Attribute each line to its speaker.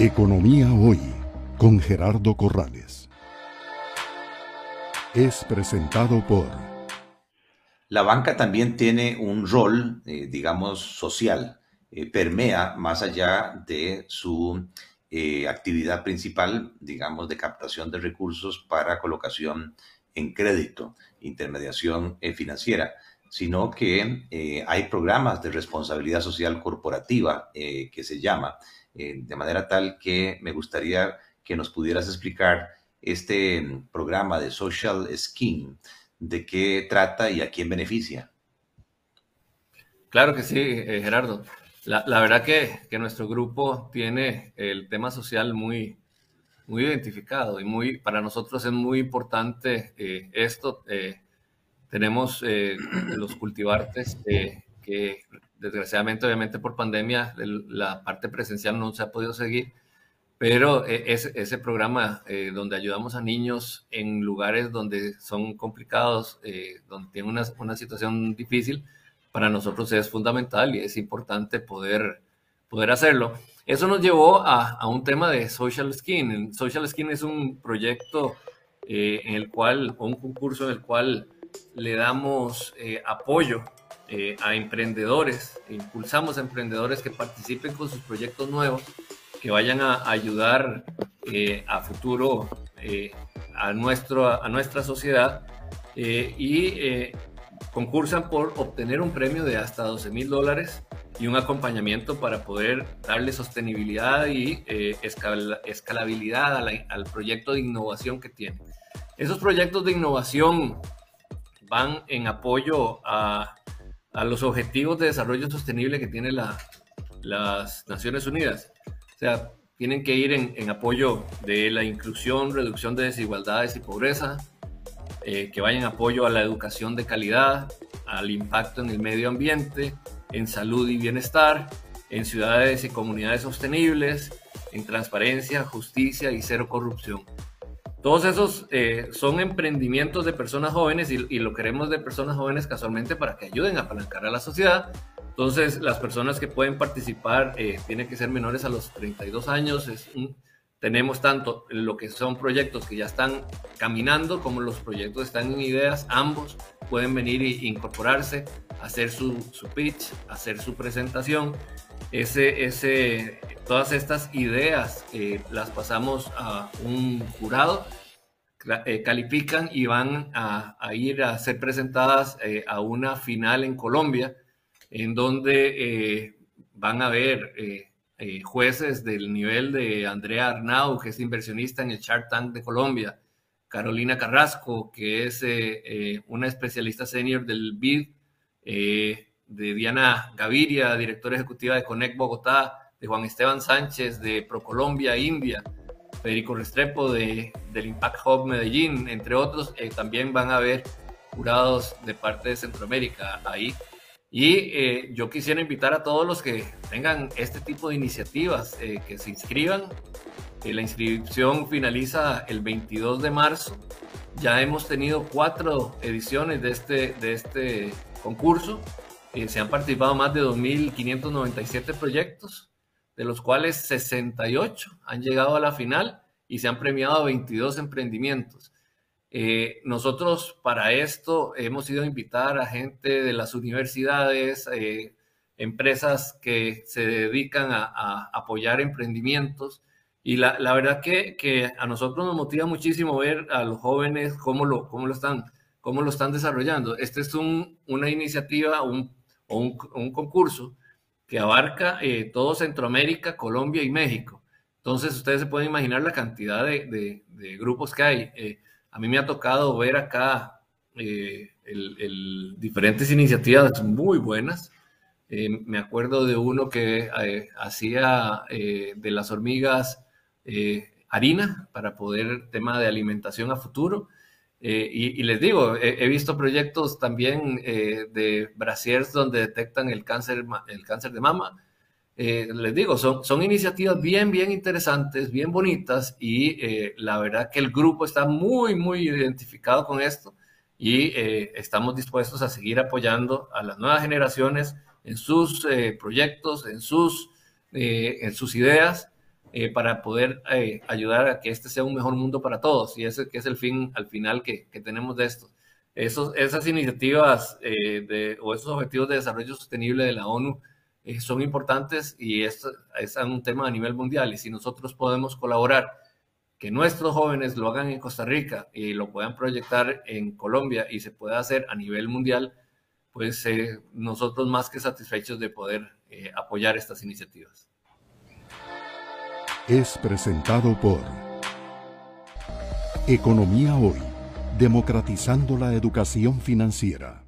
Speaker 1: Economía Hoy con Gerardo Corrales. Es presentado por...
Speaker 2: La banca también tiene un rol, eh, digamos, social. Eh, permea más allá de su eh, actividad principal, digamos, de captación de recursos para colocación en crédito, intermediación financiera sino que hay programas de responsabilidad social corporativa que se llama, eh, de manera tal que me gustaría que nos pudieras explicar este mm, programa de Social Scheme, de qué trata y a quién beneficia.
Speaker 3: Claro que sí, eh, Gerardo. La, verdad que, nuestro grupo tiene el tema social muy, muy identificado y muy, para nosotros es muy importante eh, esto. Tenemos los cultivartes que desgraciadamente, obviamente por pandemia, la parte presencial no se ha podido seguir, pero eh, ese, ese programa eh, donde ayudamos a niños en lugares donde son complicados, eh, donde tienen una, una, situación difícil, para nosotros es fundamental y es importante poder, poder hacerlo. Eso nos llevó a, a un tema de Social Skin. Social Skin es un proyecto en el cual, un concurso en el cual le damos apoyo eh, a emprendedores, impulsamos a emprendedores que participen con sus proyectos nuevos, que vayan a ayudar eh, a futuro eh, a, nuestro, a nuestra sociedad y concursan por obtener un premio de hasta 12 mil dólares y un acompañamiento para poder darle sostenibilidad y escalabilidad al proyecto de innovación que tienen. Esos proyectos de innovación van en apoyo a a los objetivos de desarrollo sostenible que tienen las Naciones Unidas. O sea, tienen que ir en, apoyo de la inclusión, reducción de desigualdades y pobreza, eh, que vayan en apoyo a la educación de calidad, al impacto en el medio ambiente, en salud y bienestar, en ciudades y comunidades sostenibles, en transparencia, justicia y cero corrupción. Todos esos eh, son emprendimientos de personas jóvenes y, lo queremos de personas jóvenes casualmente para que ayuden a apalancar a la sociedad. Entonces, las personas que pueden participar eh, tienen que ser menores a los 32 años. Es tenemos tanto lo que son proyectos que ya están caminando como los proyectos están en ideas. Ambos pueden venir e incorporarse, hacer su, su pitch, hacer su presentación. Ese, ese, todas estas ideas eh, las pasamos a un jurado, eh, califican y van a, ir a ser presentadas eh, a una final en Colombia, en donde van a haber jueces del nivel de Andrea Arnau, que es inversionista en el Shark Tank de Colombia, Carolina Carrasco, que es una especialista senior del BID, de Diana Gaviria, directora ejecutiva de Connect Bogotá, de Juan Esteban Sánchez de ProColombia India, Federico Restrepo de, del Impact Hub Medellín, entre otros, eh, también van a haber jurados de parte de Centroamérica ahí. Y eh, yo quisiera invitar a todos los que tengan este tipo de iniciativas eh, que se inscriban. la inscripción finaliza el 22 de marzo. Ya hemos tenido cuatro ediciones de este, de este concurso. se han participado más de 2.597 proyectos de los cuales 68 han llegado a la final y se han premiado 22 emprendimientos. Eh, nosotros para esto hemos ido a invitar a gente de las universidades, eh, empresas que se dedican a, apoyar emprendimientos. Y la, verdad que, a nosotros nos motiva muchísimo ver a los jóvenes cómo lo, cómo lo, están, cómo lo están desarrollando. Este es una iniciativa un, un concurso que abarca eh, todo Centroamérica, Colombia y México. Entonces, ustedes se pueden imaginar la cantidad de, grupos que hay. Eh, a mí me ha tocado ver acá eh, diferentes iniciativas muy buenas. me acuerdo de uno que hacía de las hormigas harina para poder tema de alimentación a futuro. Eh, y, les digo, he, visto proyectos también eh, de brasiers donde detectan el cáncer, el cáncer de mama. Eh, les digo, son, son iniciativas bien, bien interesantes, bien bonitas y la verdad que el grupo está muy, muy identificado con esto y estamos dispuestos a seguir apoyando a las nuevas generaciones en sus proyectos, en sus, en sus ideas eh, para poder eh, ayudar a que este sea un mejor mundo para todos. Y ese que es el fin al final que, que tenemos de esto. Esos, esas iniciativas de, o esos objetivos de desarrollo sostenible de la ONU son importantes y es, es un tema a nivel mundial. Y si nosotros podemos colaborar que nuestros jóvenes lo hagan en Costa Rica y lo puedan proyectar en Colombia y se pueda hacer a nivel mundial, pues eh, nosotros más que satisfechos de poder eh, apoyar estas iniciativas.
Speaker 1: Es presentado por Economía Hoy, democratizando la educación financiera.